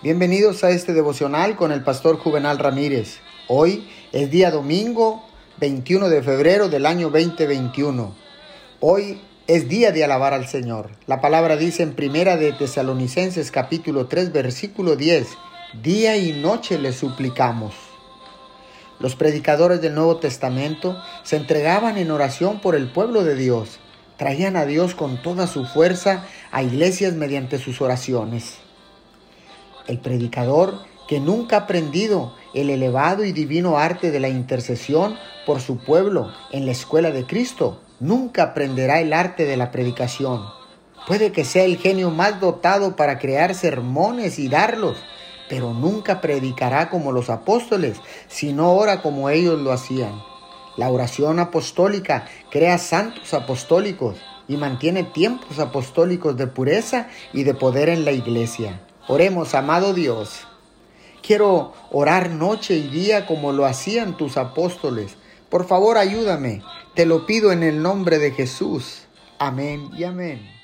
Bienvenidos a este devocional con el pastor Juvenal Ramírez. Hoy es día domingo 21 de febrero del año 2021. Hoy es día de alabar al Señor. La palabra dice en Primera de Tesalonicenses capítulo 3 versículo 10, día y noche le suplicamos. Los predicadores del Nuevo Testamento se entregaban en oración por el pueblo de Dios. Traían a Dios con toda su fuerza a iglesias mediante sus oraciones. El predicador que nunca ha aprendido el elevado y divino arte de la intercesión por su pueblo en la escuela de Cristo, nunca aprenderá el arte de la predicación. Puede que sea el genio más dotado para crear sermones y darlos, pero nunca predicará como los apóstoles, sino ora como ellos lo hacían. La oración apostólica crea santos apostólicos y mantiene tiempos apostólicos de pureza y de poder en la iglesia. Oremos, amado Dios. Quiero orar noche y día como lo hacían tus apóstoles. Por favor, ayúdame. Te lo pido en el nombre de Jesús. Amén y amén.